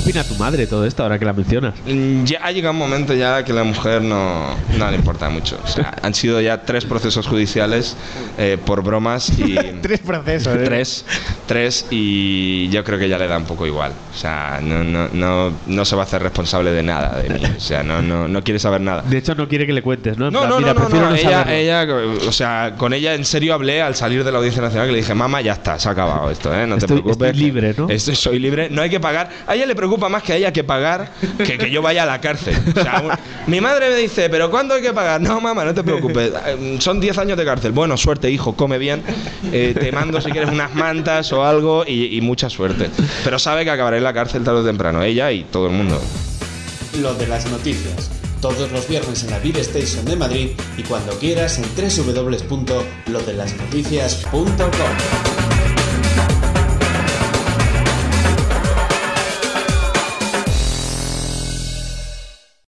opina tu madre de todo esto ahora que la mencionas? Mm, Ya ha llegado un momento ya que la mujer no, no le importa mucho. O sea, han sido ya tres procesos judiciales eh, por bromas y... Tres procesos, ¿eh? Tres, tres y yo creo que ya le da un poco igual. O sea, no, no, no, no se va a hacer responsable de nada de mí. O sea, no, no, no quiere saber nada. De hecho, no quiere que le cuentes, ¿no? En No, plan, no, mira, no, no, prefiero no, Ella, ella, o sea, con ella en serio hablé al salir de la Audiencia Nacional que le dije, mamá, ya está, se ha acabado esto, ¿eh? No te Estoy- preocupes. estoy libre, ¿no? Estoy, soy libre, no hay que pagar. A ella le preocupa más que haya que pagar que que yo vaya a la cárcel. O sea, un- mi madre me dice, ¿pero cuándo hay que pagar? No, mamá, no te preocupes. Eh, Son 10 años de cárcel. Bueno, suerte, hijo, come bien. Eh, te mando si quieres unas mantas o algo y, y mucha suerte. Pero sabe que acabaré en la cárcel tarde o temprano, ella y todo el mundo. Lo de las noticias. Todos los viernes en la Beat Station de Madrid y cuando quieras en www.lodelasnoticias.com.